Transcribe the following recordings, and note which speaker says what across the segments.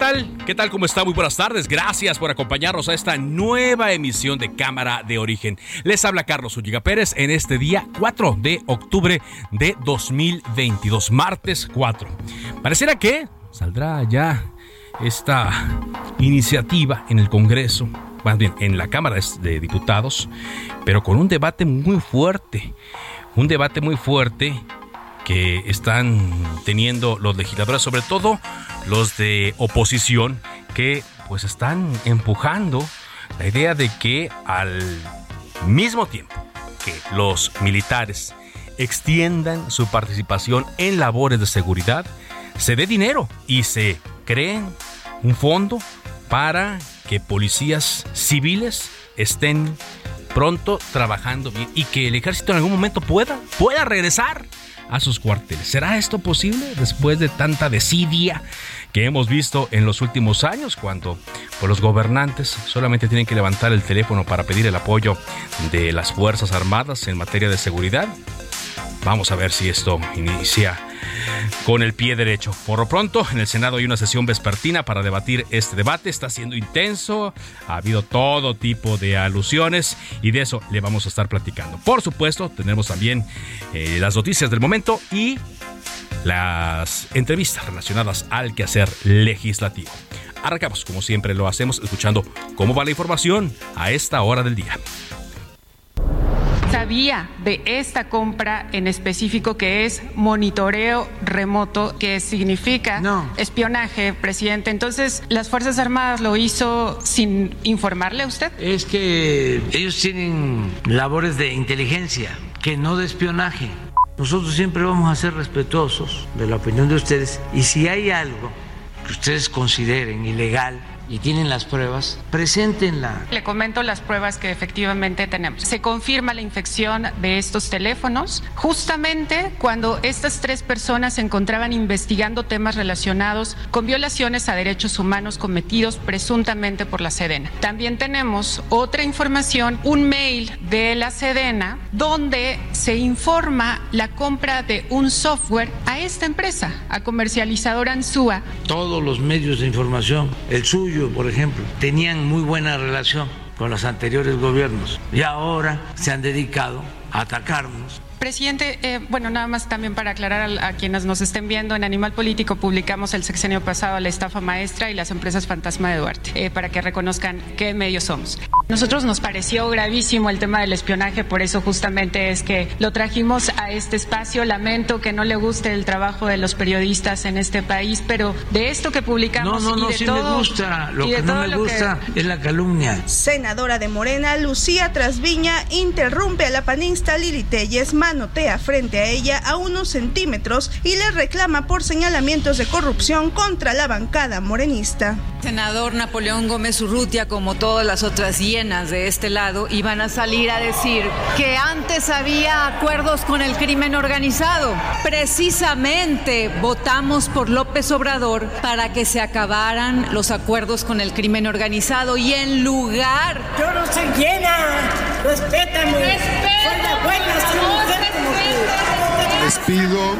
Speaker 1: Tal? ¿Qué tal? ¿Cómo está? Muy buenas tardes. Gracias por acompañarnos a esta nueva emisión de Cámara de Origen. Les habla Carlos Ulliga Pérez en este día 4 de octubre de 2022, martes 4. Pareciera que saldrá ya esta iniciativa en el Congreso, más bien en la Cámara de Diputados, pero con un debate muy fuerte. Un debate muy fuerte que están teniendo los legisladores, sobre todo los de oposición, que pues están empujando la idea de que al mismo tiempo que los militares extiendan su participación en labores de seguridad, se dé dinero y se cree un fondo para que policías civiles estén pronto trabajando bien y que el ejército en algún momento pueda, pueda regresar a sus cuarteles. ¿Será esto posible después de tanta desidia que hemos visto en los últimos años cuando pues, los gobernantes solamente tienen que levantar el teléfono para pedir el apoyo de las Fuerzas Armadas en materia de seguridad? Vamos a ver si esto inicia con el pie derecho. Por lo pronto, en el Senado hay una sesión vespertina para debatir este debate. Está siendo intenso, ha habido todo tipo de alusiones y de eso le vamos a estar platicando. Por supuesto, tenemos también eh, las noticias del momento y las entrevistas relacionadas al quehacer legislativo. Arrancamos, como siempre lo hacemos, escuchando cómo va la información a esta hora del día
Speaker 2: sabía de esta compra en específico que es monitoreo remoto, que significa espionaje, presidente. Entonces, ¿las Fuerzas Armadas lo hizo sin informarle a usted?
Speaker 3: Es que ellos tienen labores de inteligencia, que no de espionaje. Nosotros siempre vamos a ser respetuosos de la opinión de ustedes y si hay algo que ustedes consideren ilegal, y tienen las pruebas, preséntenla.
Speaker 2: Le comento las pruebas que efectivamente tenemos. Se confirma la infección de estos teléfonos justamente cuando estas tres personas se encontraban investigando temas relacionados con violaciones a derechos humanos cometidos presuntamente por la Sedena. También tenemos otra información, un mail de la Sedena donde se informa la compra de un software a esta empresa, a comercializadora Ansúa.
Speaker 3: Todos los medios de información, el suyo, por ejemplo, tenían muy buena relación con los anteriores gobiernos y ahora se han dedicado a atacarnos
Speaker 2: Presidente, eh, bueno, nada más también para aclarar a, quienes nos estén viendo, en Animal Político publicamos el sexenio pasado a la estafa maestra y las empresas fantasma de Duarte, eh, para que reconozcan qué medios somos. Nosotros nos pareció gravísimo el tema del espionaje, por eso justamente es que lo trajimos a este espacio. Lamento que no le guste el trabajo de los periodistas en este país, pero de esto que publicamos
Speaker 3: no, no,
Speaker 2: y
Speaker 3: no,
Speaker 2: de
Speaker 3: sí
Speaker 2: todo,
Speaker 3: me gusta. Lo que no me gusta es la calumnia.
Speaker 4: Senadora de Morena, Lucía Trasviña, interrumpe a la panista Lili Telles manotea frente a ella a unos centímetros y le reclama por señalamientos de corrupción contra la bancada morenista.
Speaker 5: Senador Napoleón Gómez Urrutia, como todas las otras llenas de este lado, iban a salir a decir que antes había acuerdos con el crimen organizado. Precisamente votamos por López Obrador para que se acabaran los acuerdos con el crimen organizado y en lugar...
Speaker 6: Yo no soy llena, respétame. Soy la buena,
Speaker 7: les pido,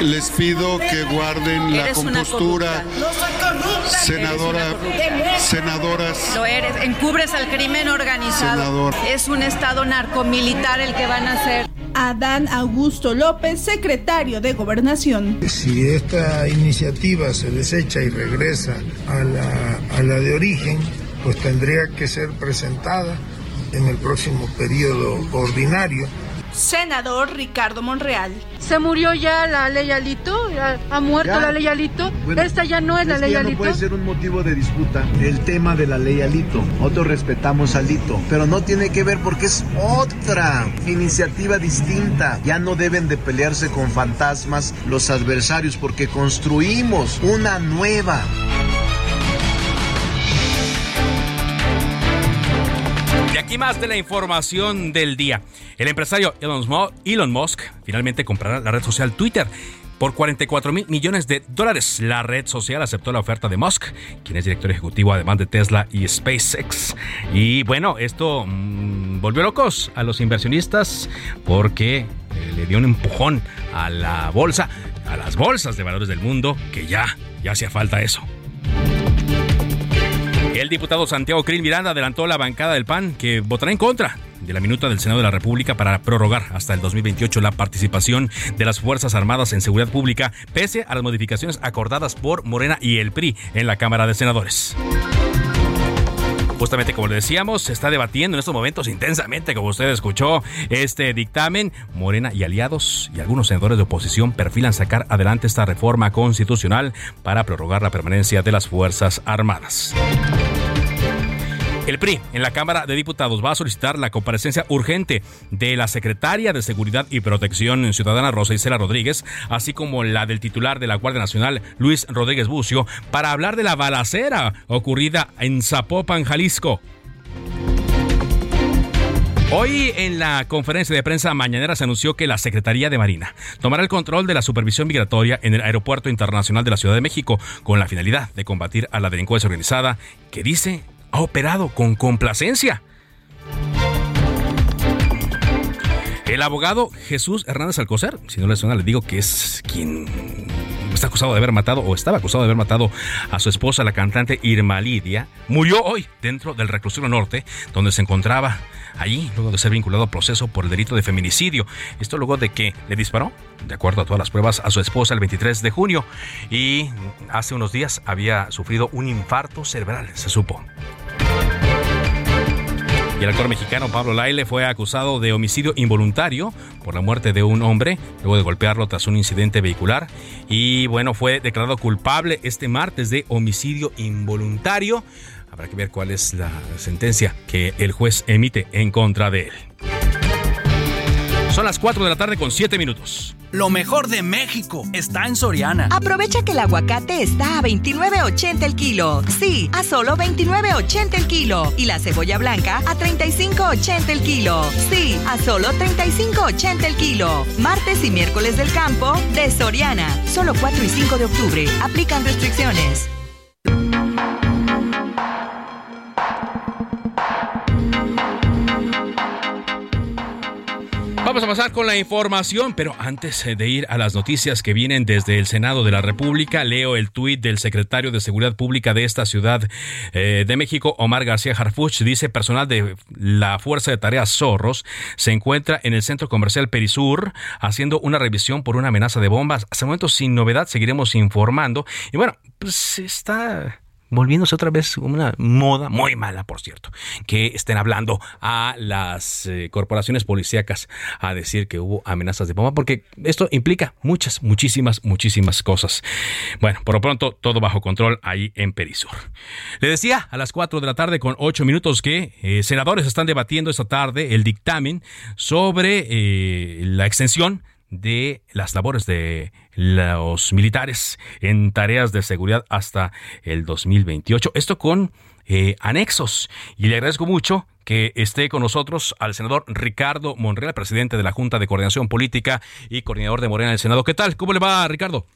Speaker 7: les pido que guarden la compostura. Senadora, senadoras.
Speaker 5: Lo eres, encubres al crimen organizado. Es un estado narcomilitar el que van a hacer.
Speaker 4: Adán Augusto López, secretario de Gobernación.
Speaker 8: Si esta iniciativa se desecha y regresa a la, a la de origen, pues tendría que ser presentada en el próximo periodo ordinario
Speaker 4: senador Ricardo Monreal.
Speaker 9: Se murió ya la ley Alito, ha muerto la ley Alito. Esta ya no es la ley Alito.
Speaker 10: No puede ser un motivo de disputa el tema de la ley Alito. Nosotros respetamos Alito, pero no tiene que ver porque es otra iniciativa distinta. Ya no deben de pelearse con fantasmas los adversarios porque construimos una nueva.
Speaker 1: Y más de la información del día. El empresario Elon Musk, finalmente comprará la red social Twitter por 44 mil millones de dólares. La red social aceptó la oferta de Musk, quien es director ejecutivo además de Tesla y SpaceX. Y bueno, esto mm, volvió locos a los inversionistas porque eh, le dio un empujón a la bolsa, a las bolsas de valores del mundo, que ya, ya hacía falta eso. El diputado Santiago Krill Miranda adelantó la bancada del PAN que votará en contra de la minuta del Senado de la República para prorrogar hasta el 2028 la participación de las Fuerzas Armadas en seguridad pública, pese a las modificaciones acordadas por Morena y el PRI en la Cámara de Senadores. Justamente como le decíamos, se está debatiendo en estos momentos intensamente, como usted escuchó, este dictamen. Morena y aliados y algunos senadores de oposición perfilan sacar adelante esta reforma constitucional para prorrogar la permanencia de las Fuerzas Armadas. El PRI en la Cámara de Diputados va a solicitar la comparecencia urgente de la secretaria de Seguridad y Protección Ciudadana Rosa Isela Rodríguez, así como la del titular de la Guardia Nacional Luis Rodríguez Bucio, para hablar de la balacera ocurrida en Zapopan, Jalisco. Hoy en la conferencia de prensa mañanera se anunció que la Secretaría de Marina tomará el control de la supervisión migratoria en el Aeropuerto Internacional de la Ciudad de México con la finalidad de combatir a la delincuencia organizada que dice ha operado con complacencia. El abogado Jesús Hernández Alcocer, si no le suena, le digo que es quien está acusado de haber matado o estaba acusado de haber matado a su esposa, la cantante Irma Lidia, murió hoy dentro del reclusorio norte, donde se encontraba allí, luego de ser vinculado a proceso por el delito de feminicidio. Esto luego de que le disparó, de acuerdo a todas las pruebas, a su esposa el 23 de junio y hace unos días había sufrido un infarto cerebral, se supo. Y el actor mexicano Pablo Laile fue acusado de homicidio involuntario por la muerte de un hombre luego de golpearlo tras un incidente vehicular. Y bueno, fue declarado culpable este martes de homicidio involuntario. Habrá que ver cuál es la sentencia que el juez emite en contra de él. Son las 4 de la tarde con 7 minutos.
Speaker 11: Lo mejor de México está en Soriana.
Speaker 12: Aprovecha que el aguacate está a 29.80 el kilo. Sí, a solo 29.80 el kilo. Y la cebolla blanca a 35.80 el kilo. Sí, a solo 35.80 el kilo. Martes y miércoles del campo de Soriana. Solo 4 y 5 de octubre. Aplican restricciones.
Speaker 1: Vamos a pasar con la información, pero antes de ir a las noticias que vienen desde el Senado de la República, leo el tuit del secretario de Seguridad Pública de esta ciudad eh, de México, Omar García Harfuch. Dice, personal de la Fuerza de Tareas Zorros se encuentra en el centro comercial Perisur haciendo una revisión por una amenaza de bombas. Hasta el momento, sin novedad, seguiremos informando. Y bueno, pues está volviéndose otra vez una moda muy mala, por cierto, que estén hablando a las eh, corporaciones policíacas a decir que hubo amenazas de bomba, porque esto implica muchas, muchísimas, muchísimas cosas. Bueno, por lo pronto, todo bajo control ahí en Perisur. Le decía a las 4 de la tarde con 8 minutos que eh, senadores están debatiendo esta tarde el dictamen sobre eh, la extensión de las labores de los militares en tareas de seguridad hasta el 2028. Esto con eh, anexos. Y le agradezco mucho que esté con nosotros al senador Ricardo Monreal, presidente de la Junta de Coordinación Política y coordinador de Morena del Senado. ¿Qué tal? ¿Cómo le va, Ricardo?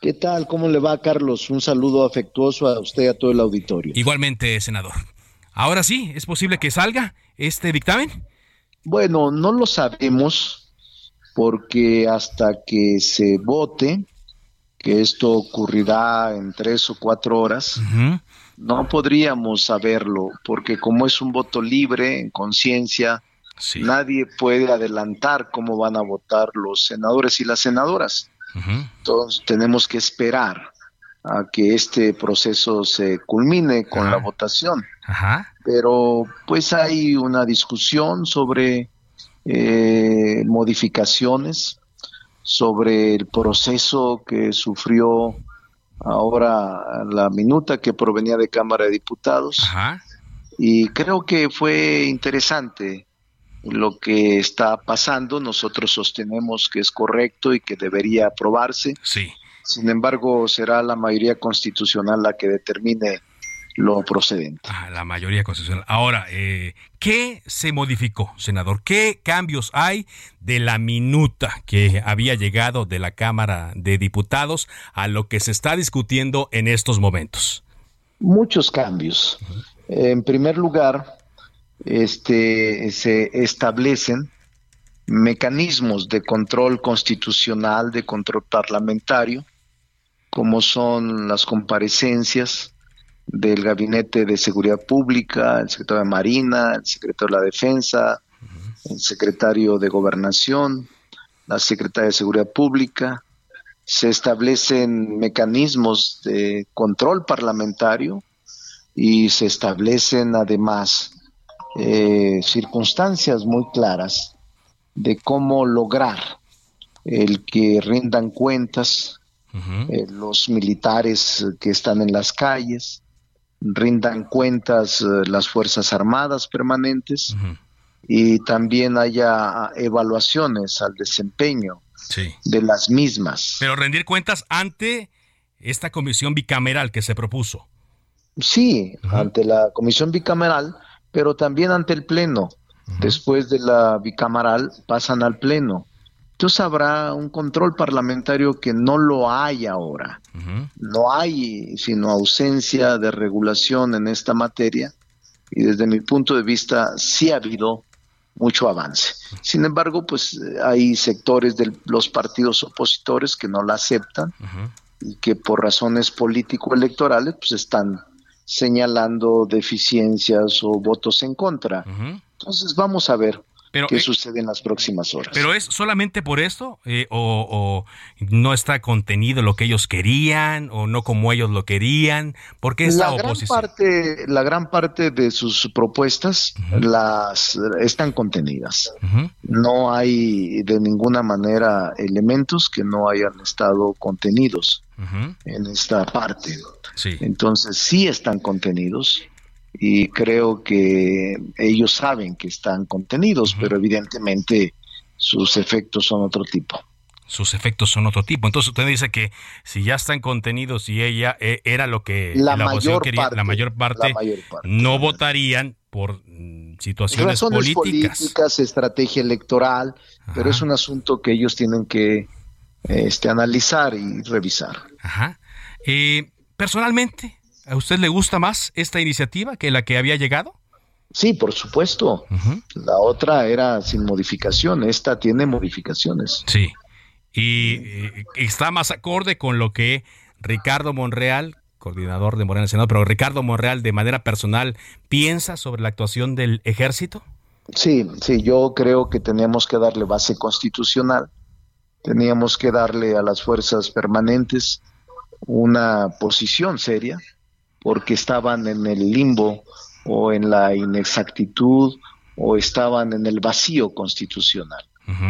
Speaker 13: ¿Qué tal? ¿Cómo le va, Carlos? Un saludo afectuoso a usted y a todo el auditorio.
Speaker 1: Igualmente, senador. Ahora sí, ¿es posible que salga este dictamen?
Speaker 13: Bueno, no lo sabemos porque hasta que se vote, que esto ocurrirá en tres o cuatro horas, no podríamos saberlo, porque como es un voto libre, en conciencia, Nadie puede adelantar cómo van a votar los senadores y las senadoras. Entonces tenemos que esperar a que este proceso se culmine con la votación. Pero pues hay una discusión sobre eh, modificaciones, sobre el proceso que sufrió ahora la minuta que provenía de Cámara de Diputados. Y creo que fue interesante lo que está pasando. Nosotros sostenemos que es correcto y que debería aprobarse.
Speaker 1: Sí.
Speaker 13: Sin embargo, será la mayoría constitucional la que determine lo procedente.
Speaker 1: Ah, la mayoría constitucional. Ahora, eh, ¿qué se modificó, senador? ¿Qué cambios hay de la minuta que había llegado de la Cámara de Diputados a lo que se está discutiendo en estos momentos?
Speaker 13: Muchos cambios. En primer lugar, este, se establecen mecanismos de control constitucional, de control parlamentario, como son las comparecencias del Gabinete de Seguridad Pública, el secretario de Marina, el secretario de la Defensa, el secretario de Gobernación, la secretaria de Seguridad Pública. Se establecen mecanismos de control parlamentario y se establecen además eh, circunstancias muy claras de cómo lograr el que rindan cuentas eh, los militares que están en las calles, rindan cuentas eh, las Fuerzas Armadas permanentes y también haya evaluaciones al desempeño de las mismas.
Speaker 1: Pero rendir cuentas ante esta comisión bicameral que se propuso.
Speaker 13: Sí, ante la comisión bicameral, pero también ante el Pleno. Después de la bicameral pasan al Pleno. Entonces habrá un control parlamentario que no lo hay ahora. No hay sino ausencia de regulación en esta materia y desde mi punto de vista sí ha habido mucho avance. Sin embargo, pues hay sectores de los partidos opositores que no la aceptan y que por razones político-electorales pues están señalando deficiencias o votos en contra. Entonces vamos a ver qué eh, sucede en las próximas horas.
Speaker 1: ¿Pero es solamente por esto? Eh, o, no está contenido lo que ellos querían? ¿O no como ellos lo querían? ¿Por qué esta
Speaker 13: la
Speaker 1: oposición?
Speaker 13: Gran parte, la gran parte de sus propuestas las están contenidas. No hay de ninguna manera elementos que no hayan estado contenidos en esta parte. Entonces sí están contenidos y creo que ellos saben que están contenidos, pero evidentemente sus efectos son otro tipo.
Speaker 1: Sus efectos son otro tipo. Entonces usted dice que si ya están contenidos y ella eh, era lo que
Speaker 13: la, mayor quería,
Speaker 1: la, mayor parte, no votarían por mm, situaciones
Speaker 13: Razones
Speaker 1: políticas.
Speaker 13: estrategia electoral, pero es un asunto que ellos tienen que este, analizar y revisar.
Speaker 1: Ajá. Eh, personalmente, ¿A usted le gusta más esta iniciativa que la que había llegado?
Speaker 13: Sí, por supuesto. La otra era sin modificación, esta tiene modificaciones.
Speaker 1: Sí. Y, eh, está más acorde con lo que Ricardo Monreal, coordinador de Morena Senado, pero Ricardo Monreal de manera personal piensa sobre la actuación del ejército?
Speaker 13: Sí, sí, yo creo que teníamos que darle base constitucional, teníamos que darle a las fuerzas permanentes una posición seria, porque estaban en el limbo o en la inexactitud o estaban en el vacío constitucional.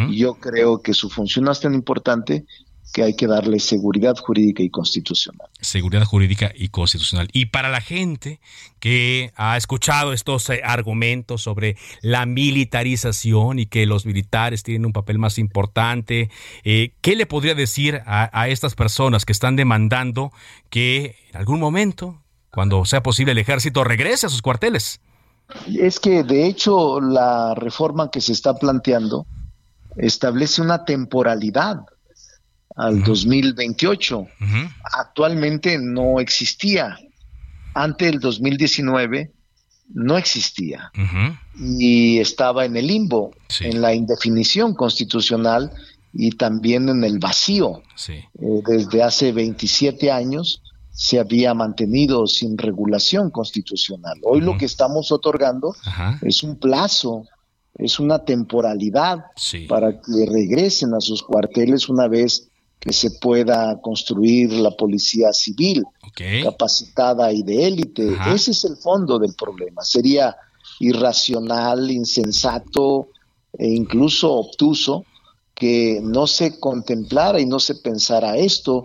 Speaker 13: Y yo creo que su función es tan importante que hay que darle seguridad jurídica y constitucional.
Speaker 1: Seguridad jurídica y constitucional. Y para la gente que ha escuchado estos eh, argumentos sobre la militarización y que los militares tienen un papel más importante, eh, ¿qué le podría decir a, a estas personas que están demandando que en algún momento cuando sea posible el ejército regrese a sus cuarteles.
Speaker 13: Es que de hecho la reforma que se está planteando establece una temporalidad al 2028. Actualmente no existía. Ante el 2019 no existía y estaba en el limbo, en la indefinición constitucional y también en el vacío. Eh, desde hace 27 años se había mantenido sin regulación constitucional. Hoy lo que estamos otorgando es un plazo es una temporalidad para que regresen a sus cuarteles una vez que se pueda construir la policía civil capacitada y de élite. Ese es el fondo del problema. Sería irracional, insensato e incluso obtuso que no se contemplara y no se pensara esto,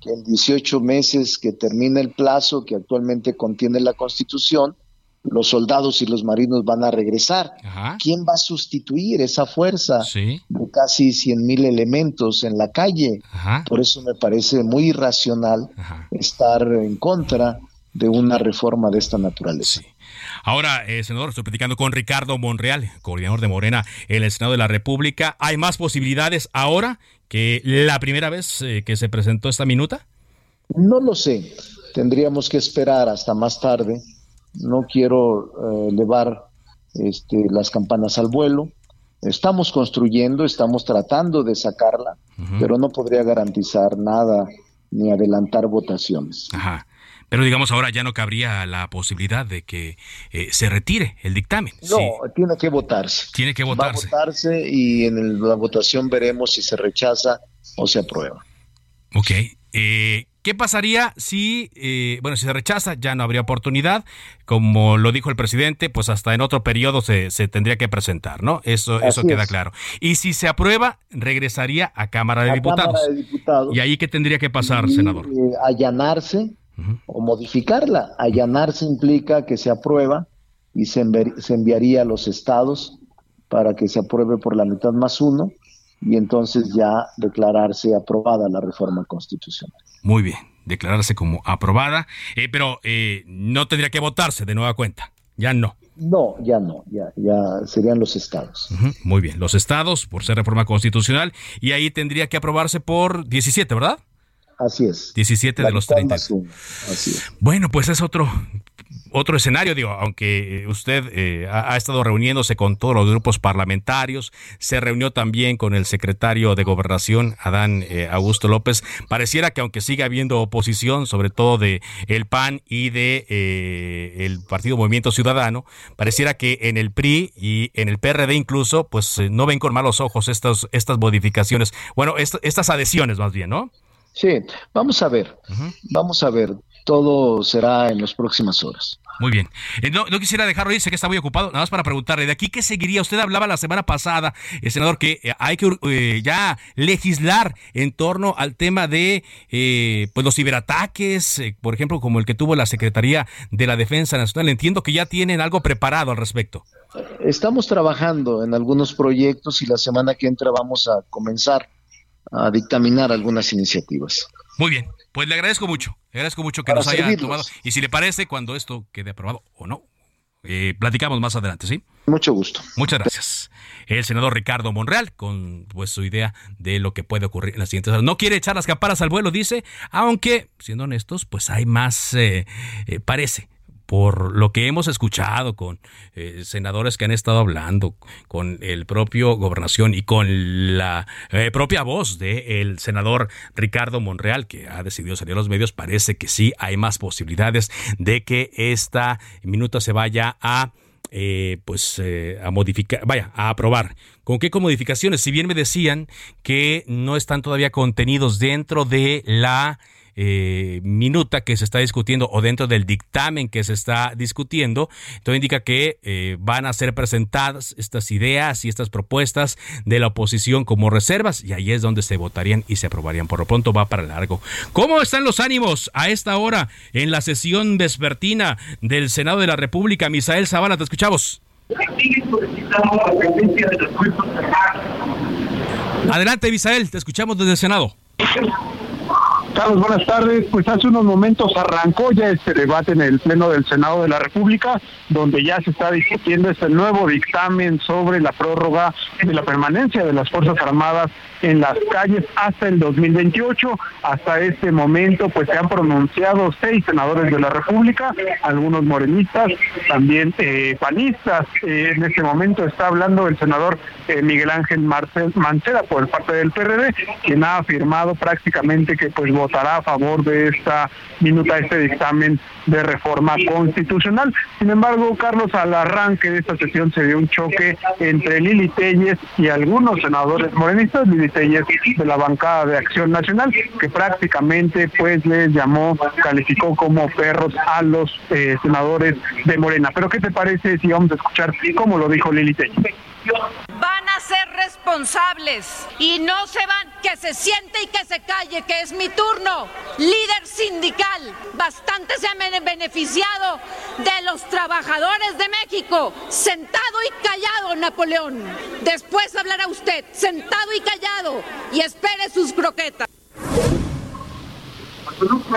Speaker 13: que en 18 meses que termina el plazo que actualmente contiene la Constitución, los soldados y los marinos van a regresar. ¿Quién va a sustituir esa fuerza de casi 100 mil elementos en la calle? Por eso me parece muy irracional estar en contra de una reforma de esta naturaleza.
Speaker 1: Ahora, eh, senador, estoy platicando con Ricardo Monreal, coordinador de Morena en el Senado de la República. ¿Hay más posibilidades ahora que la primera vez eh, que se presentó esta minuta?
Speaker 13: No lo sé. Tendríamos que esperar hasta más tarde. No quiero eh, elevar este, las campanas al vuelo. Estamos construyendo, estamos tratando de sacarla, pero no podría garantizar nada ni adelantar votaciones.
Speaker 1: Ajá. Pero digamos ahora ya no cabría la posibilidad de que eh, se retire el dictamen.
Speaker 13: No, tiene que votarse.
Speaker 1: Tiene que votarse.
Speaker 13: Va a votarse y en la votación veremos si se rechaza o se aprueba.
Speaker 1: Ok. Eh, ¿Qué pasaría si, eh, bueno, si se rechaza, ya no habría oportunidad? Como lo dijo el presidente, pues hasta en otro periodo se, tendría que presentar, ¿no? Eso, eso queda claro. Y si se aprueba, regresaría a Cámara de, Diputados.
Speaker 13: Cámara de Diputados.
Speaker 1: ¿Y ahí qué tendría que pasar, senador?
Speaker 13: allanarse o modificarla. Allanarse implica que se aprueba y se, enviaría a los estados para que se apruebe por la mitad más uno y entonces ya declararse aprobada la reforma constitucional.
Speaker 1: Muy bien, declararse como aprobada, eh, pero eh, no tendría que votarse de nueva cuenta, ya no.
Speaker 13: No, ya no, ya, ya serían los estados.
Speaker 1: muy bien, los estados por ser reforma constitucional y ahí tendría que aprobarse por 17, ¿verdad?
Speaker 13: Así es.
Speaker 1: 17 de los 30. Bueno, pues es otro otro escenario, digo, aunque usted eh, ha, estado reuniéndose con todos los grupos parlamentarios, se reunió también con el secretario de Gobernación, Adán eh, Augusto López, pareciera que aunque siga habiendo oposición, sobre todo de el PAN y de eh, el Partido Movimiento Ciudadano, pareciera que en el PRI y en el PRD incluso, pues no ven con malos ojos estas, estas modificaciones, bueno, estas adhesiones más bien, ¿no?
Speaker 13: Sí, vamos a ver, vamos a ver, todo será en las próximas horas.
Speaker 1: Muy bien. Eh, no, quisiera dejarlo sé que está muy ocupado, nada más para preguntarle, ¿de aquí qué seguiría? Usted hablaba la semana pasada, el senador, que eh, hay que eh, ya legislar en torno al tema de pues los ciberataques, por ejemplo, como el que tuvo la Secretaría de la Defensa Nacional. Entiendo que ya tienen algo preparado al respecto.
Speaker 13: Estamos trabajando en algunos proyectos y la semana que entra vamos a comenzar a dictaminar algunas iniciativas.
Speaker 1: Muy bien, pues le agradezco mucho, le agradezco mucho que nos haya tomado. Y si le parece, cuando esto quede aprobado o no, eh, platicamos más adelante, ¿sí?
Speaker 13: Mucho gusto.
Speaker 1: Muchas gracias. El senador Ricardo Monreal, con pues su idea de lo que puede ocurrir en las siguientes horas. No quiere echar las campanas al vuelo, dice, aunque, siendo honestos, pues hay más, eh, eh, parece, por lo que hemos escuchado con eh, senadores que han estado hablando, con el propio gobernación y con la eh, propia voz del senador Ricardo Monreal, que ha decidido salir a los medios, parece que sí hay más posibilidades de que esta minuta se vaya a eh, pues a modificar, vaya, a aprobar. ¿Con qué modificaciones? Si bien me decían que no están todavía contenidos dentro de la eh, minuta que se está discutiendo o dentro del dictamen que se está discutiendo, todo indica que eh, van a ser presentadas estas ideas y estas propuestas de la oposición como reservas y ahí es donde se votarían y se aprobarían. Por lo pronto va para largo. ¿Cómo están los ánimos a esta hora en la sesión vespertina del Senado de la República? Misael Zavala, te escuchamos. Adelante, Misael, te escuchamos desde el Senado.
Speaker 14: Carlos, buenas tardes. Pues hace unos momentos arrancó ya este debate en el Pleno del Senado de la República, donde ya se está discutiendo este nuevo dictamen sobre la prórroga de la permanencia de las Fuerzas Armadas en las calles hasta el 2028. Hasta este momento, pues se han pronunciado seis senadores de la República, algunos morenistas, también eh, panistas. Eh, en este momento está hablando el senador eh, Miguel Ángel Marcel Mancera por parte del PRD, quien ha afirmado prácticamente que pues votará a favor de esta minuta, este dictamen de reforma constitucional. Sin embargo, Carlos, al arranque de esta sesión se dio un choque entre Lili Telles y algunos senadores morenistas, Lili Telles de la bancada de Acción Nacional, que prácticamente pues les llamó, calificó como perros a los eh, senadores de Morena. Pero ¿qué te parece si vamos a escuchar cómo lo dijo Lili Telles?
Speaker 5: Van a ser responsables y no se van, que se siente y que se calle, que es mi turno. Líder sindical, bastante se han beneficiado de los trabajadores de México. Sentado y callado, Napoleón. Después hablará usted, sentado y callado, y espere sus croquetas.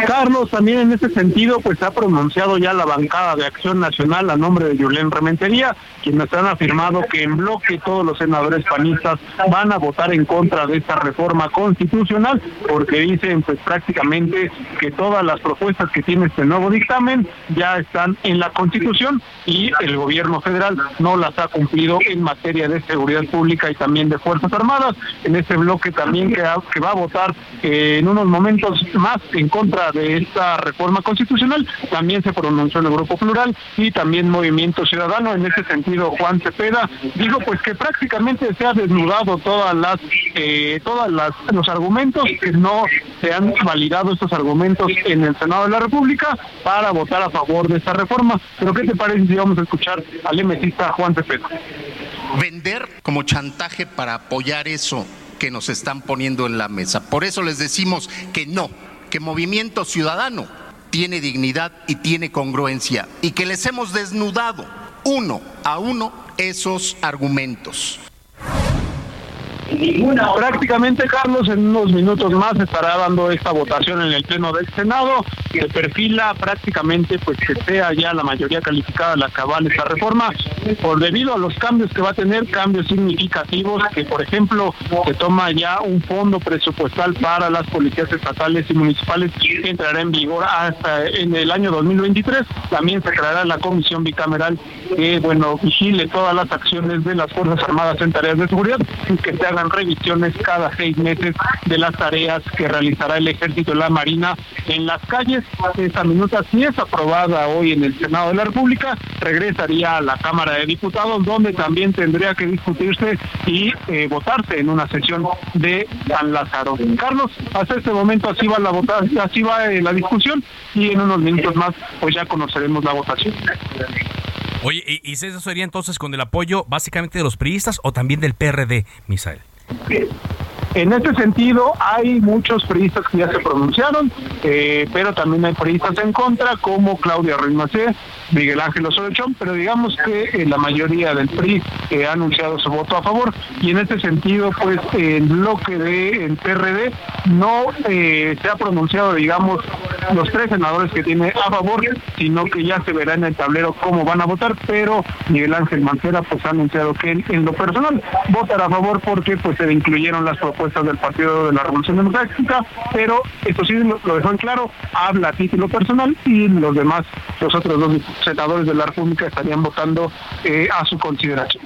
Speaker 14: Carlos, también en ese sentido, pues ha pronunciado ya la bancada de Acción Nacional a nombre de Julián Rementería, quienes han afirmado que en bloque todos los senadores panistas van a votar en contra de esta reforma constitucional, porque dicen pues prácticamente que todas las propuestas que tiene este nuevo dictamen ya están en la Constitución y el gobierno federal no las ha cumplido en materia de seguridad pública y también de Fuerzas Armadas. En ese bloque también que, que va a votar eh, en unos momentos más en contra de esta reforma constitucional, también se pronunció en el Grupo Plural y también Movimiento Ciudadano. En ese sentido, Juan Cepeda dijo pues que prácticamente se ha desnudado todas las, eh, todas las los argumentos, que no se han validado estos argumentos en el Senado de la República para votar a favor de esta reforma. Pero ¿qué te parece si vamos a escuchar al emesista Juan Cepeda?
Speaker 15: Vender como chantaje para apoyar eso que nos están poniendo en la mesa. Por eso les decimos que no, que Movimiento Ciudadano tiene dignidad y tiene congruencia y que les hemos desnudado uno a uno esos argumentos.
Speaker 14: Prácticamente, Carlos, en unos minutos más estará dando esta votación en el Pleno del Senado. Se perfila prácticamente pues que sea ya la mayoría calificada la cabal esta reforma, por debido a los cambios que va a tener, cambios significativos, que por ejemplo se toma ya un fondo presupuestal para las policías estatales y municipales que entrará en vigor hasta en el año 2023. También se creará la comisión bicameral que, bueno, vigile todas las acciones de las Fuerzas Armadas en tareas de seguridad que se hagan revisiones cada seis meses de las tareas que realizará el Ejército y la Marina en las calles. Esta minuta, si es aprobada hoy en el Senado de la República, regresaría a la Cámara de Diputados, donde también tendría que discutirse y eh, votarse en una sesión de San Lázaro. Carlos, hasta este momento así va la votación, así va eh, la discusión y en unos minutos más pues ya conoceremos la votación.
Speaker 1: Oye, ¿y, eso sería entonces con el apoyo básicamente de los priistas o también del PRD, Misael?
Speaker 14: En este sentido, hay muchos priistas que ya se pronunciaron, eh, pero también hay priistas en contra, como Claudia Ruiz Miguel Ángel Osorio pero digamos que eh, la mayoría del PRI eh, ha anunciado su voto a favor, y en este sentido, pues el bloque del PRD no se ha pronunciado, digamos, los tres senadores que tiene a favor, sino que ya se verá en el tablero cómo van a votar, pero Miguel Ángel Mancera pues ha anunciado que en lo personal votará a favor porque pues se incluyeron las propuestas del Partido de la Revolución Democrática, pero esto sí lo, dejó en claro, habla a título personal y los demás, los otros dos senadores de la República estarían votando eh, a su consideración.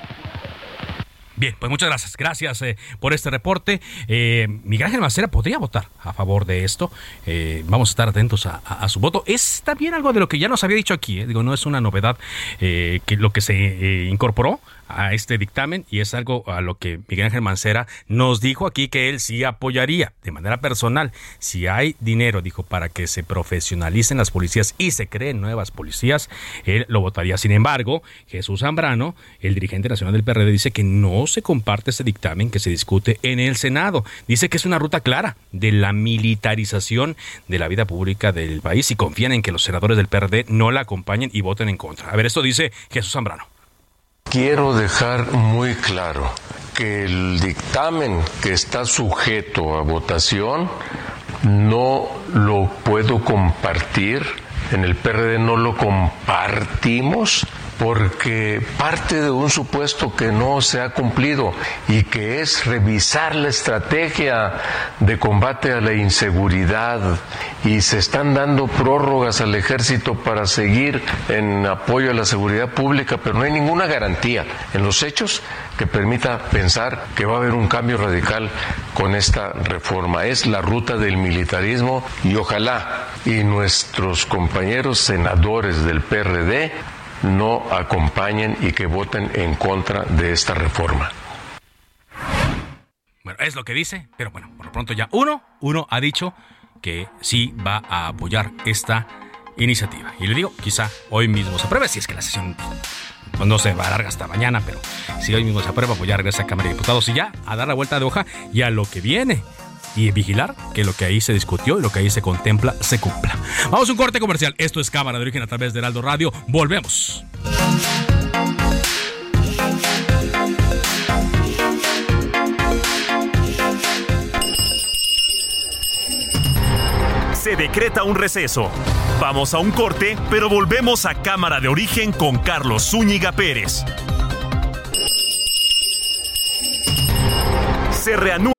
Speaker 1: Bien, pues muchas gracias. Gracias eh, por este reporte. Eh, Miguel Ángel Macera podría votar a favor de esto. Eh, vamos a estar atentos a, su voto. Es también algo de lo que ya nos había dicho aquí. Digo, no es una novedad que lo que se incorporó a este dictamen y es algo a lo que Miguel Ángel Mancera nos dijo aquí que él sí apoyaría de manera personal. Si hay dinero, dijo, para que se profesionalicen las policías y se creen nuevas policías, él lo votaría. Sin embargo, Jesús Zambrano, el dirigente nacional del PRD, dice que no se comparte este dictamen que se discute en el Senado. Dice que es una ruta clara de la militarización de la vida pública del país y confían en que los senadores del PRD no la acompañen y voten en contra. A ver, esto dice Jesús Zambrano.
Speaker 16: Quiero dejar muy claro que el dictamen que está sujeto a votación no lo puedo compartir, en el PRD no lo compartimos porque parte de un supuesto que no se ha cumplido y que es revisar la estrategia de combate a la inseguridad y se están dando prórrogas al ejército para seguir en apoyo a la seguridad pública, pero no hay ninguna garantía. En los hechos que permita pensar que va a haber un cambio radical con esta reforma. Es la ruta del militarismo y ojalá y nuestros compañeros senadores del PRD no acompañen y que voten en contra de esta reforma.
Speaker 1: Bueno, es lo que dice, pero bueno, por lo pronto ya uno, uno ha dicho que sí va a apoyar esta iniciativa. Y le digo, quizá hoy mismo se apruebe, si es que la sesión pues, no se va a larga hasta mañana, pero si hoy mismo se aprueba, pues ya regresa a Cámara de Diputados y ya a dar la vuelta de hoja y a lo que viene y vigilar que lo que ahí se discutió y lo que ahí se contempla se cumpla. Vamos a un corte comercial. Esto es Cámara de Origen a través de Heraldo Radio. Volvemos.
Speaker 17: Se decreta un receso. Vamos a un corte, pero volvemos a Cámara de Origen con Carlos Zúñiga Pérez. Se reanuda.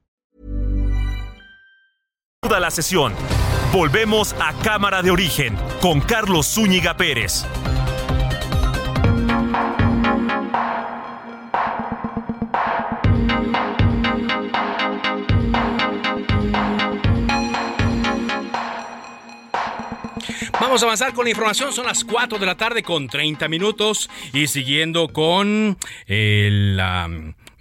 Speaker 17: Toda la sesión. Volvemos a Cámara de Origen con Carlos Zúñiga Pérez.
Speaker 1: Vamos a avanzar con la información. Son las 4 de la tarde con 30 minutos y siguiendo con el,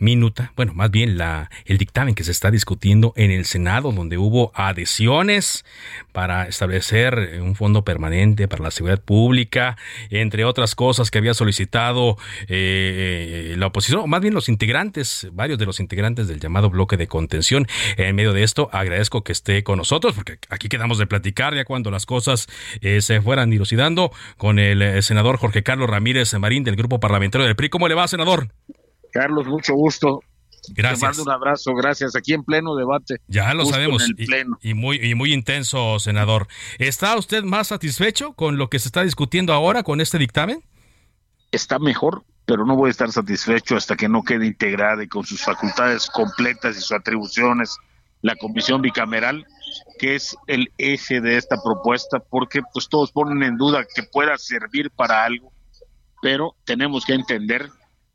Speaker 1: minuta, bueno, más bien la, el dictamen que se está discutiendo en el Senado, donde hubo adhesiones para establecer un fondo permanente para la seguridad pública, entre otras cosas que había solicitado eh, la oposición, o más bien los integrantes, varios de los integrantes del llamado bloque de contención. En medio de esto, agradezco que esté con nosotros, porque aquí quedamos de platicar ya cuando las cosas eh, se fueran dilucidando con el, el senador Jorge Carlos Ramírez Marín del Grupo Parlamentario del PRI. ¿Cómo le va, senador?
Speaker 18: Carlos, mucho gusto.
Speaker 1: Gracias.
Speaker 18: Te mando un abrazo, gracias. Aquí en pleno debate.
Speaker 1: Ya lo sabemos.
Speaker 18: en el
Speaker 1: Y-
Speaker 18: pleno.
Speaker 1: Y, muy, y muy intenso, senador. ¿Está usted más satisfecho con lo que se está discutiendo ahora con este dictamen?
Speaker 18: Está mejor, pero no voy a estar satisfecho hasta que no quede integrada y con sus facultades completas y sus atribuciones la comisión bicameral, que es el eje de esta propuesta, porque pues todos ponen en duda que pueda servir para algo, pero tenemos que entender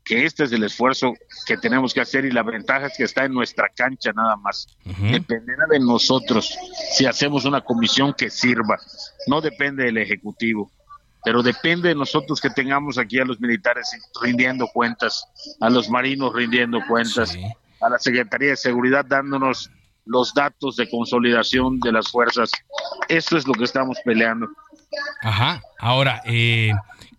Speaker 18: que este es el esfuerzo que tenemos que hacer y la ventaja es que está en nuestra cancha nada más. Dependerá de nosotros si hacemos una comisión que sirva, no depende del Ejecutivo, pero depende de nosotros que tengamos aquí a los militares rindiendo cuentas, a los marinos rindiendo cuentas, a la Secretaría de Seguridad dándonos los datos de consolidación de las fuerzas. Eso es lo que estamos peleando.
Speaker 1: Ajá. Ahora, eh,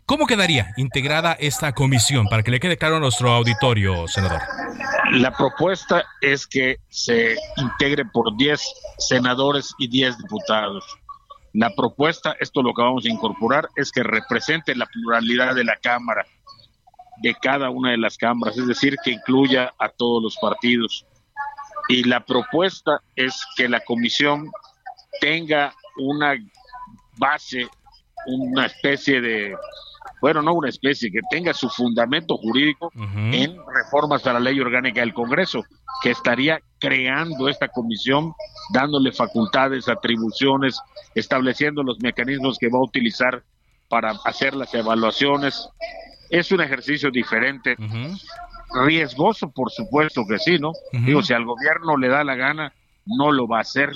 Speaker 1: ¿cómo quedaría integrada esta comisión? Para que le quede claro a nuestro auditorio, senador.
Speaker 18: La propuesta es que se integre por 10 senadores y 10 diputados. La propuesta, esto lo que vamos a incorporar, es que represente la pluralidad de la Cámara, de cada una de las cámaras, es decir, que incluya a todos los partidos. Y la propuesta es que la comisión tenga una base, una especie de, bueno, no una especie, que tenga su fundamento jurídico en reformas a la ley orgánica del Congreso, que estaría creando esta comisión, dándole facultades, atribuciones, estableciendo los mecanismos que va a utilizar para hacer las evaluaciones. Es un ejercicio diferente, riesgoso, por supuesto que sí, ¿no? Digo, si al gobierno le da la gana, no lo va a hacer,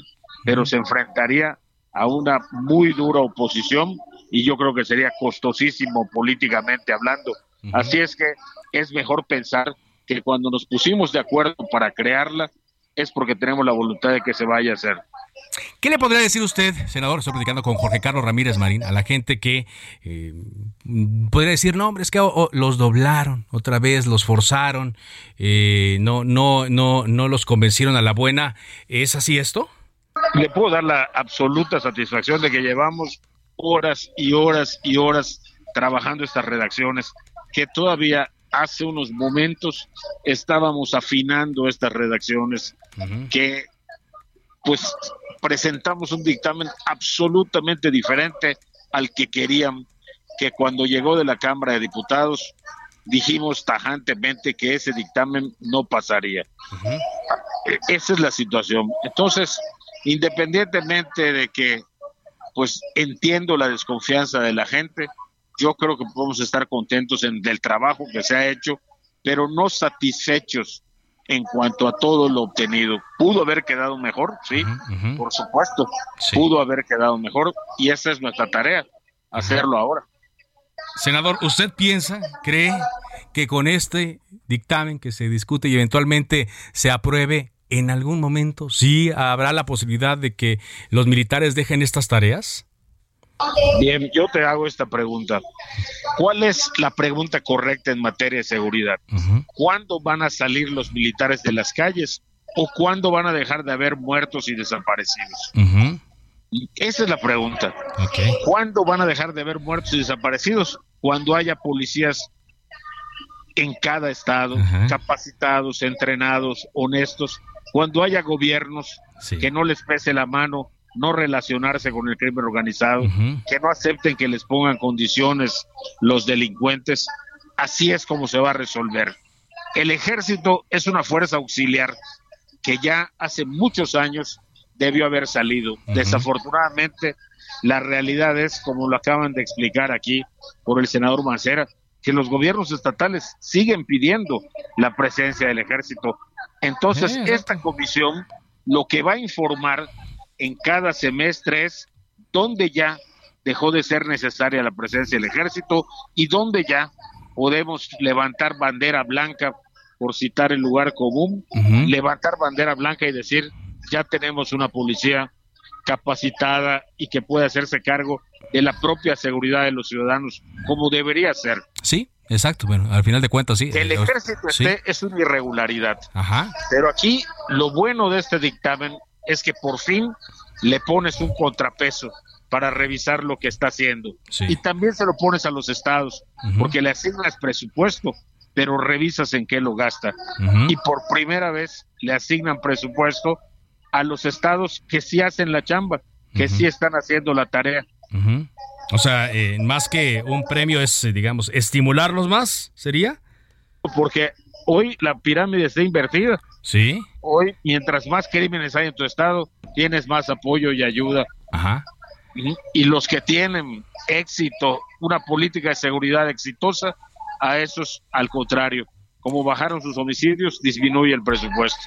Speaker 18: pero se enfrentaría a una muy dura oposición y yo creo que sería costosísimo políticamente hablando. Así es que es mejor pensar que cuando nos pusimos de acuerdo para crearla es porque tenemos la voluntad de que se vaya a hacer.
Speaker 1: ¿Qué le podría decir usted, senador? Estoy platicando con Jorge Carlos Ramírez Marín, a la gente que eh, podría decir, no, hombre, es que oh, oh, los doblaron otra vez, los forzaron, eh, no, no, no, no los convencieron a la buena. ¿Es así esto?
Speaker 18: Le puedo dar la absoluta satisfacción de que llevamos horas y horas y horas trabajando estas redacciones. que todavía hace unos momentos estábamos afinando estas redacciones que pues presentamos un dictamen absolutamente diferente al que querían que cuando llegó de la Cámara de Diputados dijimos tajantemente que ese dictamen no pasaría. E-, esa es la situación. Entonces, independientemente de que pues entiendo la desconfianza de la gente, yo creo que podemos estar contentos en, del trabajo que se ha hecho, pero no satisfechos en cuanto a todo lo obtenido. Pudo haber quedado mejor, sí, por supuesto, pudo haber quedado mejor y esa es nuestra tarea, hacerlo ahora.
Speaker 1: Senador, ¿usted piensa, cree que con este dictamen que se discute y eventualmente se apruebe, en algún momento sí habrá la posibilidad de que los militares dejen estas tareas?
Speaker 18: Bien, yo te hago esta pregunta. ¿Cuál es la pregunta correcta en materia de seguridad? ¿Cuándo van a salir los militares de las calles o cuándo van a dejar de haber muertos y desaparecidos? Esa es la pregunta. ¿Cuándo van a dejar de haber muertos y desaparecidos? Cuando haya policías en cada estado, capacitados, entrenados, honestos, cuando haya gobiernos que no les pese la mano no relacionarse con el crimen organizado, que no acepten que les pongan condiciones los delincuentes, así es como se va a resolver. El ejército es una fuerza auxiliar que ya hace muchos años debió haber salido. Desafortunadamente, la realidad es, como lo acaban de explicar aquí por el senador Mancera, que los gobiernos estatales siguen pidiendo la presencia del ejército. Entonces, esta comisión lo que va a informar en cada semestre es donde ya dejó de ser necesaria la presencia del ejército y donde ya podemos levantar bandera blanca, por citar el lugar común, levantar bandera blanca y decir, ya tenemos una policía capacitada y que puede hacerse cargo de la propia seguridad de los ciudadanos, como debería ser.
Speaker 1: Sí, exacto. Bueno, al final de cuentas, sí.
Speaker 18: El ejército es una irregularidad.
Speaker 1: Ajá.
Speaker 18: Pero aquí lo bueno de este dictamen es que por fin le pones un contrapeso para revisar lo que está haciendo. Y también se lo pones a los estados, porque le asignas presupuesto, pero revisas en qué lo gasta. Y por primera vez le asignan presupuesto a los estados que sí hacen la chamba, que sí están haciendo la tarea.
Speaker 1: O sea, eh, más que un premio es, eh, digamos, estimularlos más, ¿sería?
Speaker 18: Porque hoy la pirámide está invertida.
Speaker 1: Sí.
Speaker 18: Hoy, mientras más crímenes hay en tu estado, tienes más apoyo y ayuda.
Speaker 1: Ajá.
Speaker 18: Y, los que tienen éxito, una política de seguridad exitosa, a esos, al contrario, como bajaron sus homicidios, disminuye el presupuesto.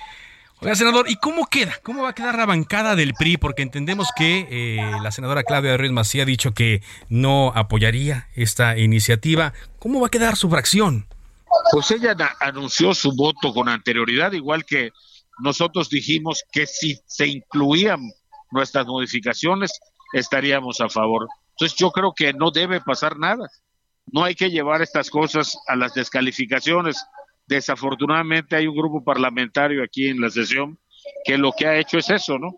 Speaker 1: Oiga, senador, ¿y cómo queda? ¿Cómo va a quedar la bancada del PRI? Porque entendemos que eh, la senadora Claudia Ruiz Macía ha dicho que no apoyaría esta iniciativa. ¿Cómo va a quedar su fracción?
Speaker 18: Pues ella anunció su voto con anterioridad, igual que nosotros dijimos que si se incluían nuestras modificaciones, estaríamos a favor. Entonces yo creo que no debe pasar nada. No hay que llevar estas cosas a las descalificaciones. Desafortunadamente hay un grupo parlamentario aquí en la sesión que lo que ha hecho es eso, ¿no?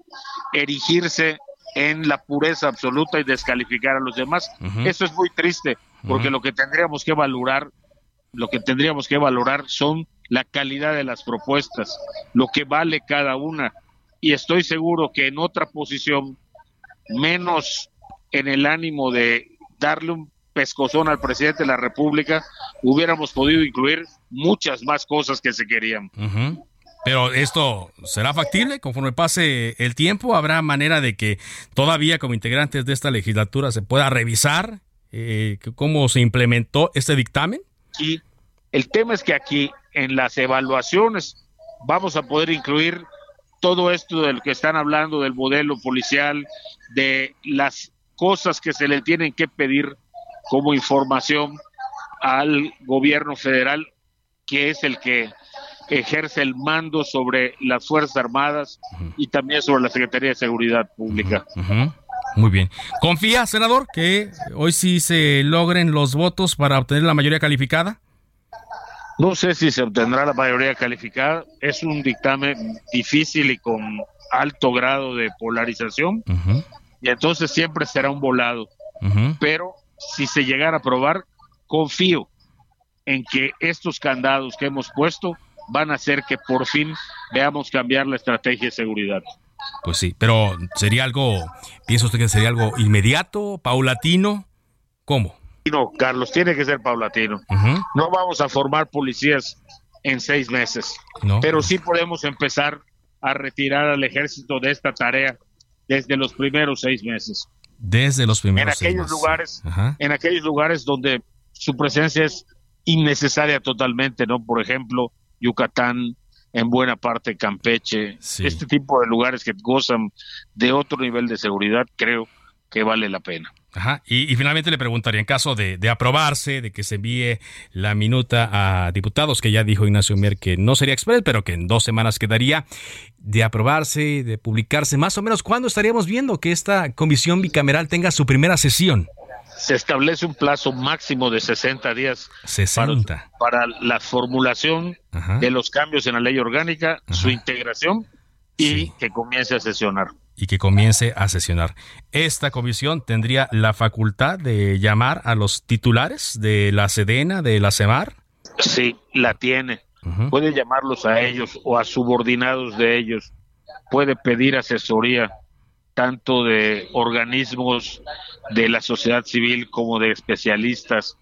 Speaker 18: Erigirse en la pureza absoluta y descalificar a los demás. Eso es muy triste, porque lo que tendríamos que valorar lo que tendríamos que valorar son la calidad de las propuestas, lo que vale cada una. Y estoy seguro que en otra posición, menos en el ánimo de darle un pescozón al presidente de la República, hubiéramos podido incluir muchas más cosas que se querían.
Speaker 1: Pero esto será factible conforme pase el tiempo. Habrá manera de que todavía como integrantes de esta legislatura se pueda revisar eh, cómo se implementó este dictamen.
Speaker 18: Y el tema es que aquí en las evaluaciones vamos a poder incluir todo esto del que están hablando del modelo policial, de las cosas que se le tienen que pedir como información al gobierno federal, que es el que ejerce el mando sobre las Fuerzas Armadas y también sobre la Secretaría de Seguridad Pública.
Speaker 1: Muy bien. ¿Confía, senador, que hoy sí se logren los votos para obtener la mayoría calificada?
Speaker 18: No sé si se obtendrá la mayoría calificada. Es un dictamen difícil y con alto grado de polarización. Y entonces siempre será un volado. Pero si se llegara a aprobar, confío en que estos candados que hemos puesto van a hacer que por fin veamos cambiar la estrategia de seguridad.
Speaker 1: Pues sí, pero sería algo, ¿piensa usted que sería algo inmediato, paulatino? ¿Cómo?
Speaker 18: No, Carlos, tiene que ser paulatino. No vamos a formar policías en seis meses, pero sí podemos empezar a retirar al ejército de esta tarea desde los primeros seis meses.
Speaker 1: Desde los primeros
Speaker 18: en aquellos lugares, en aquellos lugares donde su presencia es innecesaria totalmente, ¿no? Por ejemplo, Yucatán, en buena parte Campeche, este tipo de lugares que gozan de otro nivel de seguridad, creo que vale la pena.
Speaker 1: Ajá. Y, finalmente le preguntaría, en caso de, aprobarse, de que se envíe la minuta a diputados, que ya dijo Ignacio Mier que no sería express, pero que en dos semanas quedaría, de aprobarse, de publicarse, más o menos, ¿cuándo estaríamos viendo que esta comisión bicameral tenga su primera sesión?
Speaker 18: Se establece un plazo máximo de 60 días
Speaker 1: 60.
Speaker 18: Para, la formulación de los cambios en la ley orgánica, su integración y que comience a sesionar
Speaker 1: y que comience a sesionar. Esta comisión tendría la facultad de llamar a los titulares de la Sedena, de la CEMAR.
Speaker 18: Sí, la tiene. Puede llamarlos a ellos o a subordinados de ellos. Puede pedir asesoría tanto de organismos de la sociedad civil como de especialistas.